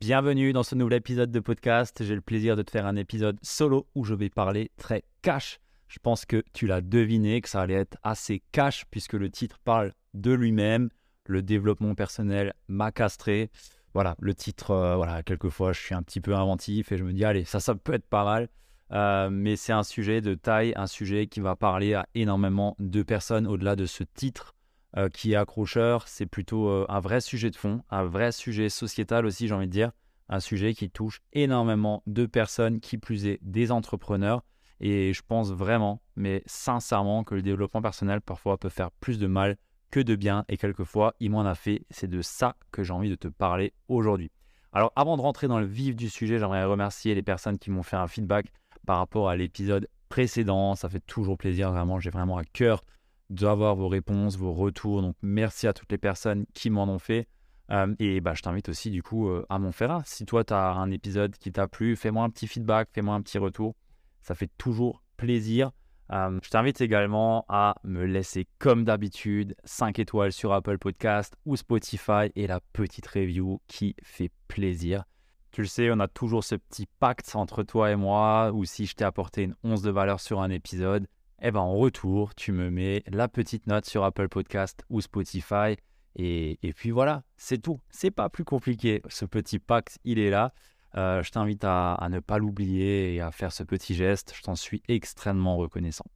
Bienvenue dans ce nouvel épisode de podcast. J'ai le plaisir de te faire un épisode solo où je vais parler très cash. Je pense que tu l'as deviné, que ça allait être assez cash puisque le titre parle de lui-même. Le développement personnel m'a castré. Voilà, le titre, euh, voilà, quelquefois je suis un petit peu inventif et je me dis, allez, ça, ça peut être pas mal. Euh, mais c'est un sujet de taille, un sujet qui va parler à énormément de personnes au-delà de ce titre euh, qui est accrocheur, c'est plutôt euh, un vrai sujet de fond, un vrai sujet sociétal aussi, j'ai envie de dire, un sujet qui touche énormément de personnes, qui plus est des entrepreneurs. Et je pense vraiment, mais sincèrement, que le développement personnel parfois peut faire plus de mal que de bien. Et quelquefois, il m'en a fait. C'est de ça que j'ai envie de te parler aujourd'hui. Alors, avant de rentrer dans le vif du sujet, j'aimerais remercier les personnes qui m'ont fait un feedback par rapport à l'épisode précédent. Ça fait toujours plaisir, vraiment. J'ai vraiment à cœur d'avoir vos réponses, vos retours. Donc merci à toutes les personnes qui m'en ont fait. Euh, et bah, je t'invite aussi du coup euh, à m'en faire un. Si toi tu as un épisode qui t'a plu, fais-moi un petit feedback, fais-moi un petit retour. Ça fait toujours plaisir. Euh, je t'invite également à me laisser comme d'habitude 5 étoiles sur Apple Podcast ou Spotify et la petite review qui fait plaisir. Tu le sais, on a toujours ce petit pacte entre toi et moi où si je t'ai apporté une once de valeur sur un épisode, eh ben en retour, tu me mets la petite note sur Apple Podcast ou Spotify. Et, puis voilà, c'est tout. C'est pas plus compliqué. Ce petit pacte, il est là. Euh, je t'invite à, ne pas l'oublier et à faire ce petit geste. Je t'en suis extrêmement reconnaissant.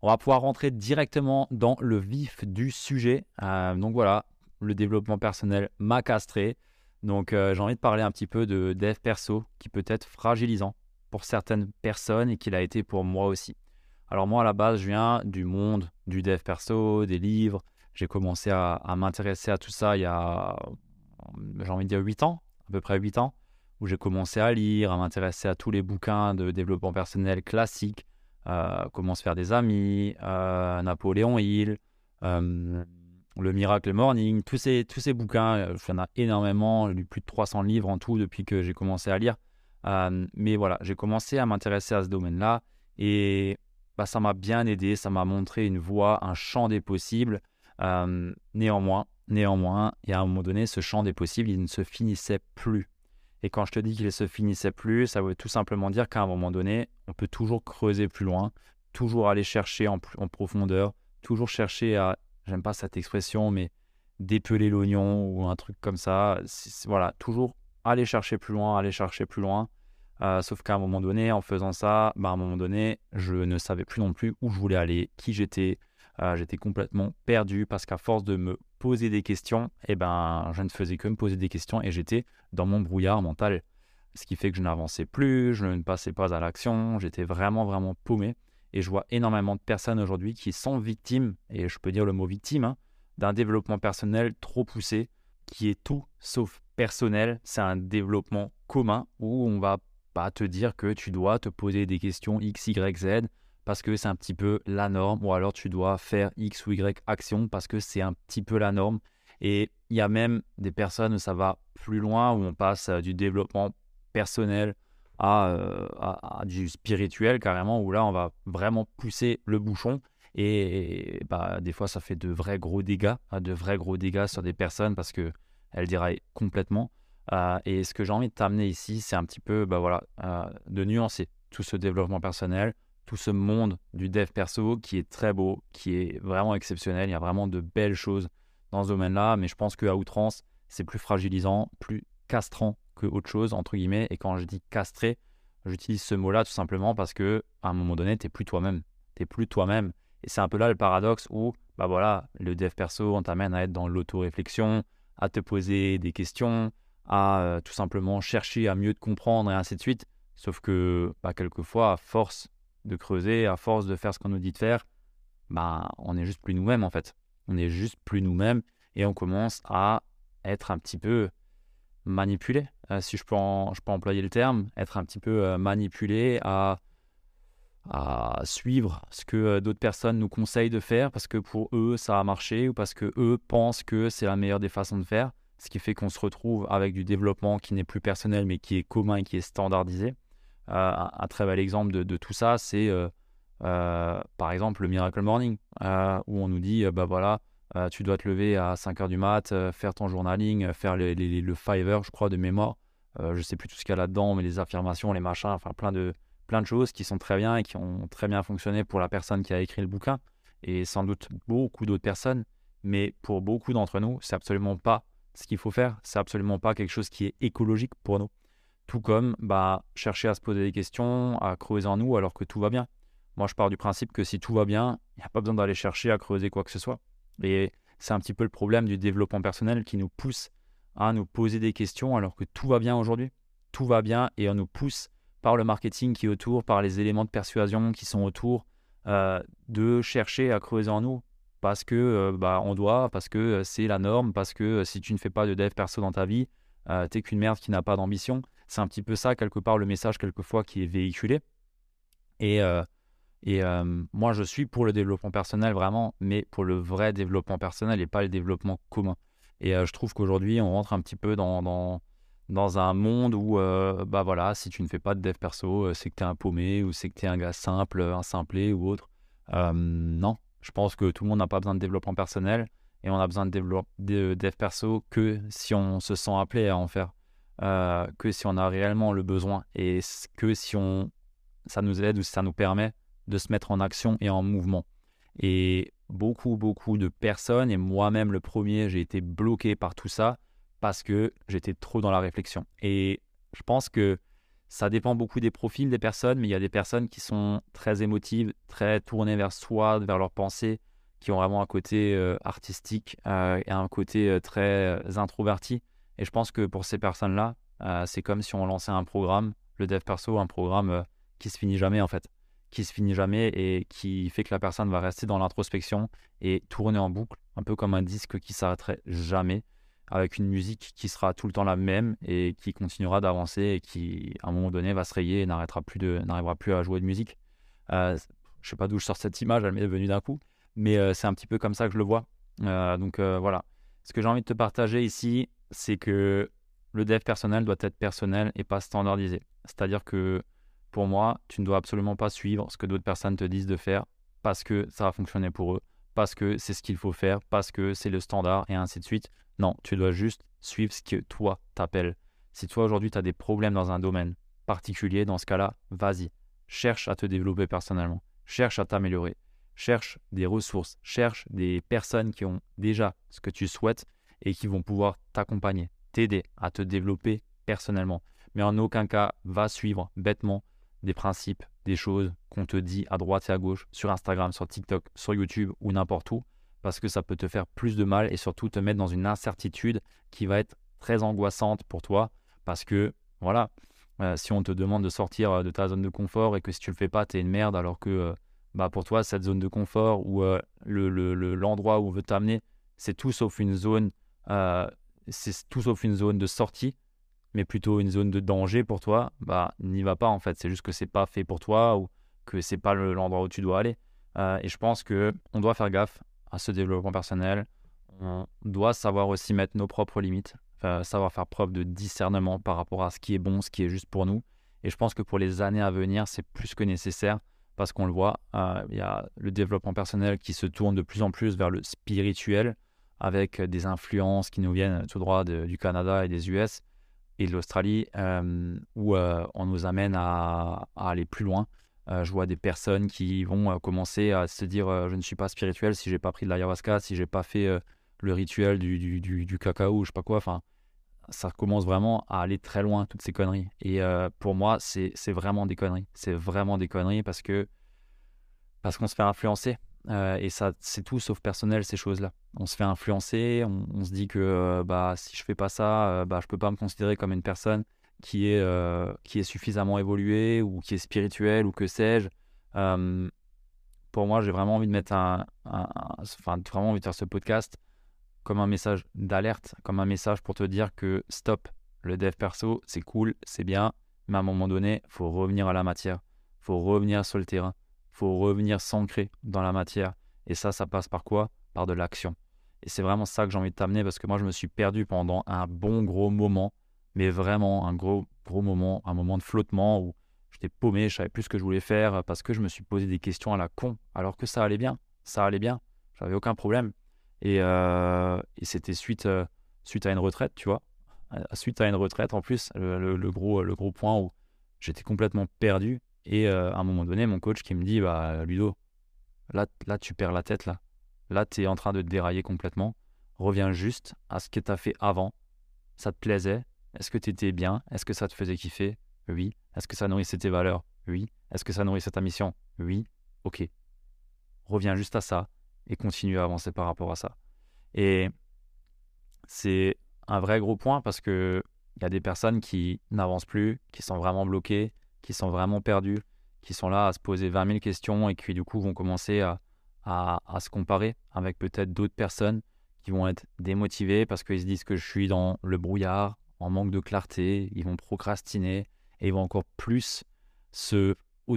On va pouvoir rentrer directement dans le vif du sujet. Euh, donc voilà, le développement personnel m'a castré. Donc euh, j'ai envie de parler un petit peu de dev perso qui peut être fragilisant pour certaines personnes et qu'il a été pour moi aussi. Alors moi, à la base, je viens du monde du dev perso, des livres. J'ai commencé à, m'intéresser à tout ça il y a, j'ai envie de dire 8 ans, à peu près 8 ans, où j'ai commencé à lire, à m'intéresser à tous les bouquins de développement personnel classiques, euh, comment se faire des amis, euh, Napoléon Hill, euh, Le Miracle Morning, tous ces, tous ces bouquins, il y en a énormément, j'ai lu plus de 300 livres en tout depuis que j'ai commencé à lire. mais voilà, j'ai commencé à m'intéresser à ce domaine-là. Et ça m'a bien aidé, ça m'a montré une voie, un champ des possibles. néanmoins, néanmoins, et à un moment donné, ce champ des possibles, il ne se finissait plus. Et quand je te dis qu'il ne se finissait plus, ça veut tout simplement dire qu'à un moment donné, on peut toujours creuser plus loin, toujours aller chercher en, en profondeur, toujours chercher à, j'aime pas cette expression, mais dépeler l'oignon ou un truc comme ça. Voilà, toujours aller chercher plus loin, aller chercher plus loin. Euh, sauf qu'à un moment donné, en faisant ça, bah, à un moment donné, je ne savais plus non plus où je voulais aller, qui j'étais. Euh, j'étais complètement perdu parce qu'à force de me poser des questions, eh ben, je ne faisais que me poser des questions et j'étais dans mon brouillard mental. Ce qui fait que je n'avançais plus, je ne passais pas à l'action, j'étais vraiment, vraiment paumé. Et je vois énormément de personnes aujourd'hui qui sont victimes, et je peux dire le mot victime, hein, d'un développement personnel trop poussé, qui est tout sauf personnel. C'est un développement commun où on va pas te dire que tu dois te poser des questions X, Y, Z parce que c'est un petit peu la norme, ou alors tu dois faire X ou Y action parce que c'est un petit peu la norme. Et il y a même des personnes où ça va plus loin, où on passe euh, du développement personnel euh, à, du spirituel carrément, où là on va vraiment pousser le bouchon. Et, bah, des fois ça fait de vrais gros dégâts, hein, de vrais gros dégâts sur des personnes parce que elles complètement. Euh, et ce que j'ai envie de t'amener ici, c'est un petit peu bah voilà, euh, de nuancer tout ce développement personnel, tout ce monde du dev perso qui est très beau, qui est vraiment exceptionnel. Il y a vraiment de belles choses dans ce domaine-là, mais je pense qu'à outrance, c'est plus fragilisant, plus castrant que autre chose, entre guillemets. Et quand je dis castré, j'utilise ce mot-là tout simplement parce que à un moment donné, tu n'es plus toi-même. Tu n'es plus toi-même. Et c'est un peu là le paradoxe où, bah voilà, le dev perso, on t'amène à être dans l'auto-réflexion, à te poser des questions, à euh, tout simplement chercher à mieux te comprendre et ainsi de suite. Sauf que bah, quelquefois, à force de creuser, à force de faire ce qu'on nous dit de faire, bah, on n'est juste plus nous-mêmes en fait. On n'est juste plus nous-mêmes et on commence à être un petit peu manipulé. si je peux, employer le terme, être un petit peu manipulé à, à suivre ce que d'autres personnes nous conseillent de faire parce que pour eux ça a marché ou parce que eux pensent que c'est la meilleure des façons de faire, ce qui fait qu'on se retrouve avec du développement qui n'est plus personnel mais qui est commun et qui est standardisé. un, très bel exemple de, tout ça, c'est euh, par exemple, le Miracle Morning, euh, où on nous dit, euh, bah voilà, tu dois te lever à 5 h du mat, faire ton journaling, faire le Fiverr, je crois, de mémoire. je sais plus tout ce qu'il y a là-dedans, mais les affirmations, les machins, enfin plein de, plein de choses qui sont très bien et qui ont très bien fonctionné pour la personne qui a écrit le bouquin et sans doute beaucoup d'autres personnes. Mais pour beaucoup d'entre nous, c'est absolument pas ce qu'il faut faire. C'est absolument pas quelque chose qui est écologique pour nous. Tout comme bah, chercher à se poser des questions, à creuser en nous alors que tout va bien. Moi, je pars du principe que si tout va bien, il n'y a pas besoin d'aller chercher à creuser quoi que ce soit. Et c'est un petit peu le problème du développement personnel qui nous pousse à nous poser des questions alors que tout va bien aujourd'hui. Tout va bien et on nous pousse par le marketing qui est autour, par les éléments de persuasion qui sont autour, euh, de chercher à creuser en nous parce que euh, bah, on doit, parce que euh, c'est la norme, parce que si tu ne fais pas de dev perso dans ta vie, t'es qu'une merde qui n'a pas d'ambition. C'est un petit peu ça, quelque part, le message, quelquefois, qui est véhiculé. Et et moi, je suis pour le développement personnel vraiment, mais pour le vrai développement personnel et pas le développement commun. Et je trouve qu'aujourd'hui, on rentre un petit peu dans, dans, dans un monde où, bah voilà, si tu ne fais pas de dev perso, c'est que tu es un paumé ou c'est que tu es un gars simple, un simplé ou autre. non, je pense que tout le monde n'a pas besoin de développement personnel et on a besoin de, de dev perso que si on se sent appelé à en faire, que si on a réellement le besoin et que si on, ça nous aide ou si ça nous permet de se mettre en action et en mouvement. Et beaucoup, beaucoup de personnes, et moi-même le premier, j'ai été bloqué par tout ça parce que j'étais trop dans la réflexion. Et je pense que ça dépend beaucoup des profils des personnes, mais il y a des personnes qui sont très émotives, très tournées vers soi, vers leurs pensées, qui ont vraiment un côté euh, artistique euh, et un côté euh, très introverti. Et je pense que pour ces personnes-là, c'est comme si on lançait un programme, le dev perso, un programme qui se finit jamais en fait qui se finit jamais et qui fait que la personne va rester dans l'introspection et tourner en boucle, un peu comme un disque qui s'arrêterait jamais, avec une musique qui sera tout le temps la même et qui continuera d'avancer et qui, à un moment donné, va se rayer et n'arrêtera plus de, n'arrivera plus à jouer de musique. Euh, je sais pas d'où je sors cette image, elle m'est venue d'un coup, mais euh, c'est un petit peu comme ça que je le vois. Euh, donc euh, voilà. Ce que j'ai envie de te partager ici, c'est que le dev personnel doit être personnel et pas standardisé. C'est-à-dire que pour moi, tu ne dois absolument pas suivre ce que d'autres personnes te disent de faire parce que ça va fonctionner pour eux, parce que c'est ce qu'il faut faire, parce que c'est le standard et ainsi de suite. Non, tu dois juste suivre ce que toi t'appelles. Si toi aujourd'hui tu as des problèmes dans un domaine particulier, dans ce cas-là, vas-y, cherche à te développer personnellement, cherche à t'améliorer, cherche des ressources, cherche des personnes qui ont déjà ce que tu souhaites et qui vont pouvoir t'accompagner, t'aider à te développer personnellement. Mais en aucun cas, va suivre bêtement des principes, des choses qu'on te dit à droite et à gauche, sur Instagram, sur TikTok, sur YouTube ou n'importe où, parce que ça peut te faire plus de mal et surtout te mettre dans une incertitude qui va être très angoissante pour toi, parce que voilà, euh, si on te demande de sortir euh, de ta zone de confort et que si tu le fais pas, tu es une merde, alors que euh, bah pour toi, cette zone de confort ou l'endroit le, où on veut t'amener, c'est tout sauf une zone, c'est tout sauf une zone de sortie mais plutôt une zone de danger pour toi, bah n'y va pas en fait. C'est juste que c'est pas fait pour toi ou que c'est pas l'endroit où tu dois aller. Et je pense que on doit faire gaffe à ce développement personnel. On doit savoir aussi mettre nos propres limites, savoir faire preuve de discernement par rapport à ce qui est bon, ce qui est juste pour nous. Et je pense que pour les années à venir, c'est plus que nécessaire parce qu'on le voit, euh, il y a le développement personnel qui se tourne de plus en plus vers le spirituel avec des influences qui nous viennent tout droit du Canada et des US et de l'Australie, euh, où euh, on nous amène à, aller plus loin. Euh, je vois des personnes qui vont commencer à se dire je ne suis pas spirituel si j'ai pas pris de l'ayahuasca, si j'ai pas fait le rituel du, du, du, du, cacao, je sais pas quoi. Enfin, ça commence vraiment à aller très loin, toutes ces conneries. Et pour moi, c'est vraiment des conneries. C'est vraiment des conneries parce que parce qu'on se fait influencer. Euh, et ça, c'est tout sauf personnel, ces choses-là. On se fait influencer, on, se dit que euh, bah, si je fais pas ça, euh, bah, je peux pas me considérer comme une personne qui est, qui est suffisamment évoluée ou qui est spirituelle ou que sais-je. pour moi, j'ai vraiment envie de mettre un, Enfin, vraiment envie de faire ce podcast comme un message d'alerte, comme un message pour te dire que stop, le dev perso, c'est cool, c'est bien, mais à un moment donné, faut revenir à la matière, faut revenir sur le terrain, faut revenir s'ancrer dans la matière. Et ça, ça passe par quoi? Par de l'action. Et c'est vraiment ça que j'ai envie de t'amener parce que moi, je me suis perdu pendant un bon gros moment, mais vraiment un gros gros moment, un moment de flottement où j'étais paumé, je savais plus ce que je voulais faire parce que je me suis posé des questions à la con, alors que ça allait bien, ça allait bien, j'avais aucun problème. Et, euh, c'était suite, euh, suite à une retraite, tu vois, suite à une retraite en plus, le, gros, le gros point où j'étais complètement perdu. Et euh, à un moment donné, mon coach qui me dit bah, Ludo, là, là, tu perds la tête, là. Là, tu es en train de te dérailler complètement. Reviens juste à ce que tu as fait avant. Ça te plaisait Est-ce que tu étais bien? Est-ce que ça te faisait kiffer? Oui. Est-ce que ça nourrissait tes valeurs? Oui. Est-ce que ça nourrissait ta mission? Oui. Ok. Reviens juste à ça et continue à avancer par rapport à ça. Et c'est un vrai gros point parce que il y a des personnes qui n'avancent plus, qui sont vraiment bloquées, qui sont vraiment perdues, qui sont là à se poser 20 000 questions et qui du coup vont commencer à, à, se comparer avec peut-être d'autres personnes qui vont être démotivées parce qu'ils se disent que je suis dans le brouillard, en manque de clarté, ils vont procrastiner et ils vont encore plus se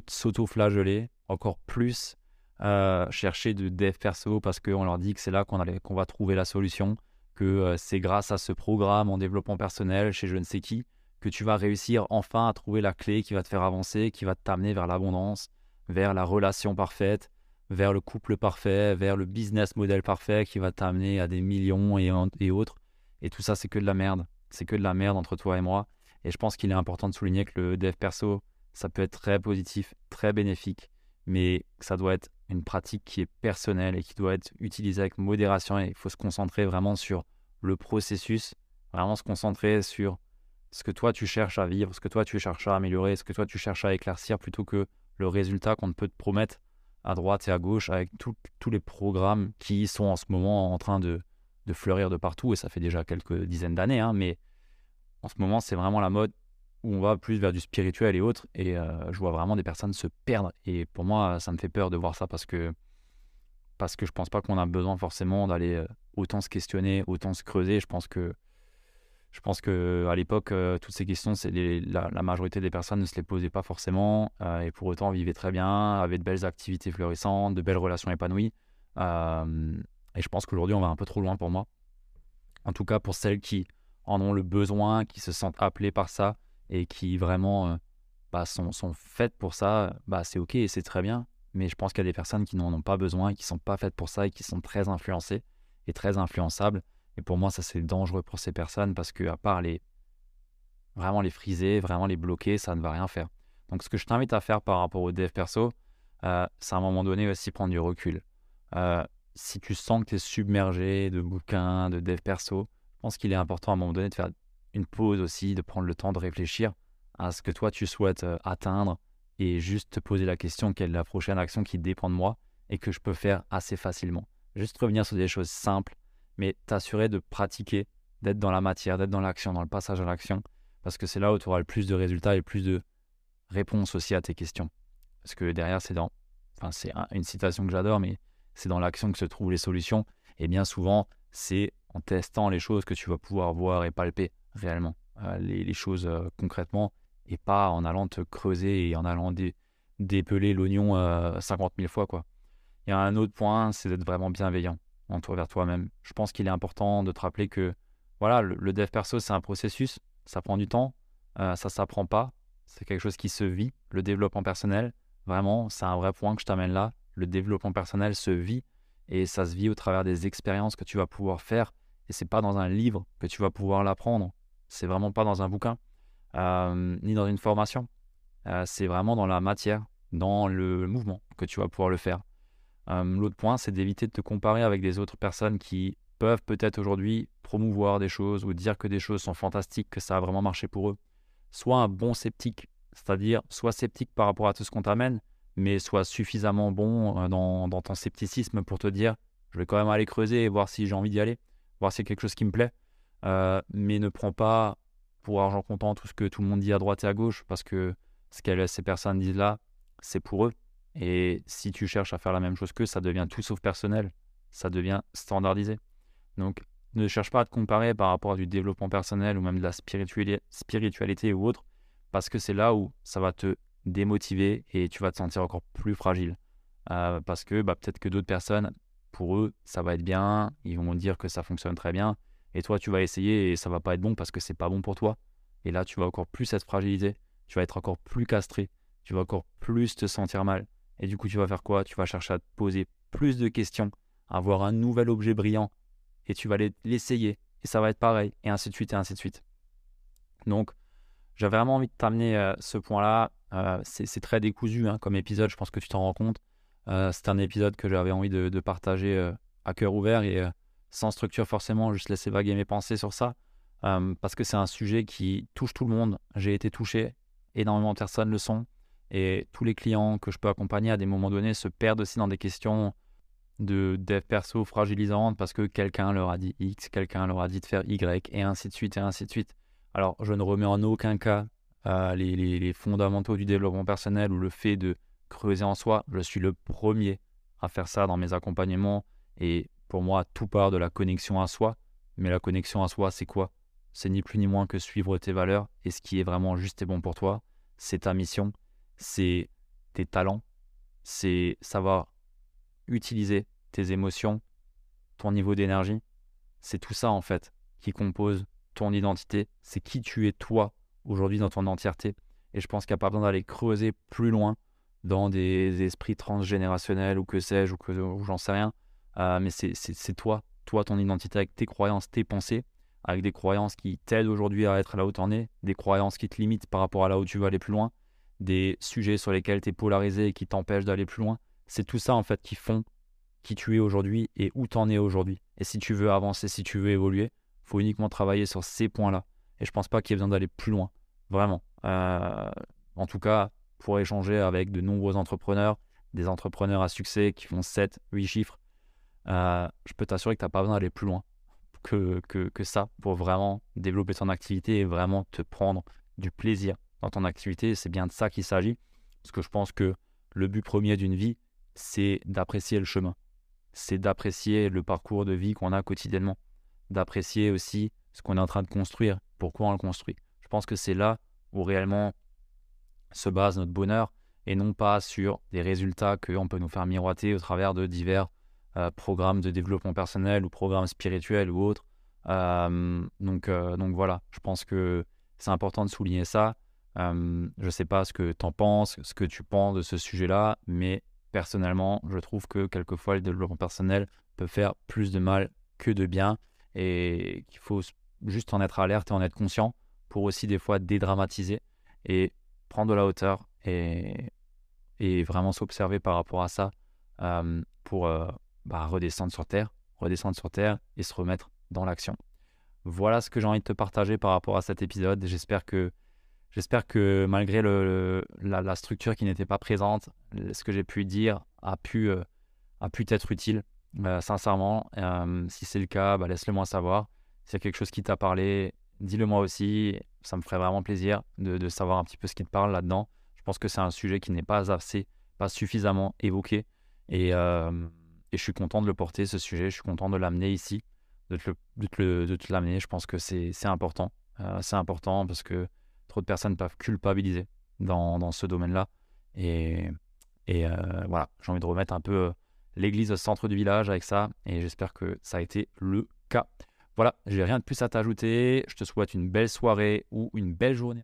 s'auto-flageller, encore plus euh, chercher de dev perso parce qu'on leur dit que c'est là qu'on qu'on va trouver la solution, que euh, c'est grâce à ce programme en développement personnel chez je ne sais qui que tu vas réussir enfin à trouver la clé qui va te faire avancer, qui va t'amener vers l'abondance, vers la relation parfaite, vers le couple parfait, vers le business model parfait qui va t'amener à des millions et autres. Et tout ça, c'est que de la merde. C'est que de la merde entre toi et moi. Et je pense qu'il est important de souligner que le dev perso, ça peut être très positif, très bénéfique, mais ça doit être une pratique qui est personnelle et qui doit être utilisée avec modération. Et il faut se concentrer vraiment sur le processus, vraiment se concentrer sur ce que toi tu cherches à vivre, ce que toi tu cherches à améliorer, ce que toi tu cherches à éclaircir plutôt que le résultat qu'on peut te promettre à droite et à gauche avec tous les programmes qui sont en ce moment en train de, de fleurir de partout, et ça fait déjà quelques dizaines d'années, hein, mais en ce moment c'est vraiment la mode où on va plus vers du spirituel et autres, et euh, je vois vraiment des personnes se perdre, et pour moi ça me fait peur de voir ça parce que parce que je pense pas qu'on a besoin forcément d'aller euh, autant se questionner, autant se creuser, je pense que je pense l'époque, euh, toutes ces questions, c'est la, majorité des personnes ne se les posaient pas forcément et pour autant vivaient très bien, avaient de belles activités florissantes, de belles relations épanouies. Et je pense qu'aujourd'hui, on va un peu trop loin pour moi. En tout cas, pour celles qui en ont le besoin, qui se sentent appelées par ça et qui vraiment bah, sont, sont, faites pour ça, bah, c'est OK et c'est très bien. Mais je pense qu'il y a des personnes qui n'en ont pas besoin, qui ne sont pas faites pour ça et qui sont très influencées et très influençables. Et pour moi, ça c'est dangereux pour ces personnes parce que à part les vraiment les friser, vraiment les bloquer, ça ne va rien faire. Donc ce que je t'invite à faire par rapport au dev perso, euh, c'est à un moment donné aussi prendre du recul. Euh, si tu sens que tu es submergé de bouquins, de dev perso, je pense qu'il est important à un moment donné de faire une pause aussi, de prendre le temps de réfléchir à ce que toi tu souhaites euh, atteindre et juste te poser la question quelle est la prochaine action qui dépend de moi et que je peux faire assez facilement. Juste revenir sur des choses simples mais t'assurer de pratiquer, d'être dans la matière, d'être dans l'action, dans le passage à l'action, parce que c'est là où tu auras le plus de résultats et plus de réponses aussi à tes questions. Parce que derrière, c'est dans, enfin, c'est une citation que j'adore, mais c'est dans l'action que se trouvent les solutions. Et bien souvent, c'est en testant les choses que tu vas pouvoir voir et palper réellement euh, les, choses euh, concrètement, et pas en allant te creuser et en allant dépeler l'oignon 50 euh, 000 fois. Quoi. Il y a un autre point, c'est d'être vraiment bienveillant vers toi-même. Je pense qu'il est important de te rappeler que voilà, le, dev perso, c'est un processus, ça prend du temps, euh, ça s'apprend pas, c'est quelque chose qui se vit. Le développement personnel, vraiment, c'est un vrai point que je t'amène là. Le développement personnel se vit et ça se vit au travers des expériences que tu vas pouvoir faire. Et c'est pas dans un livre que tu vas pouvoir l'apprendre. C'est vraiment pas dans un bouquin, euh, ni dans une formation. Euh, c'est vraiment dans la matière, dans le mouvement que tu vas pouvoir le faire. L'autre point, c'est d'éviter de te comparer avec des autres personnes qui peuvent peut-être aujourd'hui promouvoir des choses ou dire que des choses sont fantastiques, que ça a vraiment marché pour eux. Soit un bon sceptique, c'est-à-dire soit sceptique par rapport à tout ce qu'on t'amène, mais soit suffisamment bon euh, dans, ton scepticisme pour te dire je vais quand même aller creuser et voir si j'ai envie d'y aller, voir si c'est quelque chose qui me plaît, euh, mais ne prends pas pour argent comptant tout ce que tout le monde dit à droite et à gauche, parce que ce que ces personnes disent là, c'est pour eux, et si tu cherches à faire la même chose qu'eux, ça devient tout sauf personnel, ça devient standardisé. Donc ne cherche pas à te comparer par rapport à du développement personnel ou même de la spiritualité ou autre, parce que c'est là où ça va te démotiver et tu vas te sentir encore plus fragile. Euh, parce que bah, peut-être que d'autres personnes, pour eux, ça va être bien, ils vont dire que ça fonctionne très bien, et toi, tu vas essayer et ça va pas être bon parce que c'est pas bon pour toi. Et là, tu vas encore plus être fragilisé, tu vas être encore plus castré, tu vas encore plus te sentir mal. Et du coup, tu vas faire quoi? Tu vas chercher à te poser plus de questions, avoir un nouvel objet brillant, et tu vas l'essayer, et ça va être pareil, et ainsi de suite, et ainsi de suite. Donc, j'avais vraiment envie de t'amener euh, ce point-là. Euh, c'est très décousu hein, comme épisode, je pense que tu t'en rends compte. Euh, c'est un épisode que j'avais envie de, partager à cœur ouvert et sans structure forcément, juste laisser vaguer mes pensées sur ça. parce que c'est un sujet qui touche tout le monde. J'ai été touché, énormément de personnes le sont. Et tous les clients que je peux accompagner à des moments donnés se perdent aussi dans des questions de dev perso fragilisantes parce que quelqu'un leur a dit X, quelqu'un leur a dit de faire Y, et ainsi de suite, et ainsi de suite. Alors, je ne remets en aucun cas euh, les, fondamentaux du développement personnel ou le fait de creuser en soi. Je suis le premier à faire ça dans mes accompagnements. Et pour moi, tout part de la connexion à soi. Mais la connexion à soi, c'est quoi? C'est ni plus ni moins que suivre tes valeurs et ce qui est vraiment juste et bon pour toi. C'est ta mission, c'est tes talents, c'est savoir utiliser tes émotions, ton niveau d'énergie. C'est tout ça en fait qui compose ton identité. C'est qui tu es toi aujourd'hui dans ton entièreté. Et je pense qu'il n'y a pas besoin d'aller creuser plus loin dans des esprits transgénérationnels ou que sais-je ou que j'en sais rien. Euh, mais c'est toi, toi, ton identité avec tes croyances, tes pensées, avec des croyances qui t'aident aujourd'hui à être là où tu en es, des croyances qui te limitent par rapport à là où tu veux aller plus loin, des sujets sur lesquels tu es polarisé et qui t'empêchent d'aller plus loin. C'est tout ça en fait qui font qui tu es aujourd'hui et où tu en es aujourd'hui. Et si tu veux avancer, si tu veux évoluer, faut uniquement travailler sur ces points-là. Et je pense pas qu'il y ait besoin d'aller plus loin, vraiment. Euh, en tout cas, pour échanger avec de nombreux entrepreneurs, des entrepreneurs à succès qui font 7, 8 chiffres, euh, je peux t'assurer que tu n'as pas besoin d'aller plus loin que, ça pour vraiment développer ton activité et vraiment te prendre du plaisir dans ton activité. C'est bien de ça qu'il s'agit. Parce que je pense que le but premier d'une vie, c'est d'apprécier le chemin. C'est d'apprécier le parcours de vie qu'on a quotidiennement. D'apprécier aussi ce qu'on est en train de construire, pourquoi on le construit. Je pense que c'est là où réellement se base notre bonheur et non pas sur des résultats qu'on peut nous faire miroiter au travers de divers euh, programmes de développement personnel ou programmes spirituels ou autres. Euh, donc, euh, donc voilà, je pense que c'est important de souligner ça. je ne sais pas ce que tu en penses, ce que tu penses de ce sujet-là, mais personnellement, je trouve que quelquefois le développement personnel peut faire plus de mal que de bien et qu'il faut juste en être alerte et en être conscient pour aussi des fois dédramatiser et prendre de la hauteur et, vraiment s'observer par rapport à ça pour bah, redescendre sur Terre, redescendre sur Terre et se remettre dans l'action. Voilà ce que j'ai envie de te partager par rapport à cet épisode. J'espère que, j'espère que malgré la, structure qui n'était pas présente, ce que j'ai pu dire a pu, euh, a pu être utile. Euh, sincèrement, euh, si c'est le cas, bah, laisse-le moi savoir. S'il y a quelque chose qui t'a parlé, dis-le moi aussi. Ça me ferait vraiment plaisir de, savoir un petit peu ce qui te parle là-dedans. Je pense que c'est un sujet qui n'est pas assez, pas suffisamment évoqué. Et, et je suis content de le porter, ce sujet. Je suis content de l'amener ici, de te, de te l'amener. Je pense que c'est important. Euh, c'est important parce que trop de personnes peuvent culpabiliser dans, dans ce domaine-là. Et, et euh, voilà, j'ai envie de remettre un peu euh, l'église au centre du village avec ça. Et j'espère que ça a été le cas. Voilà, j'ai rien de plus à t'ajouter. Je te souhaite une belle soirée ou une belle journée.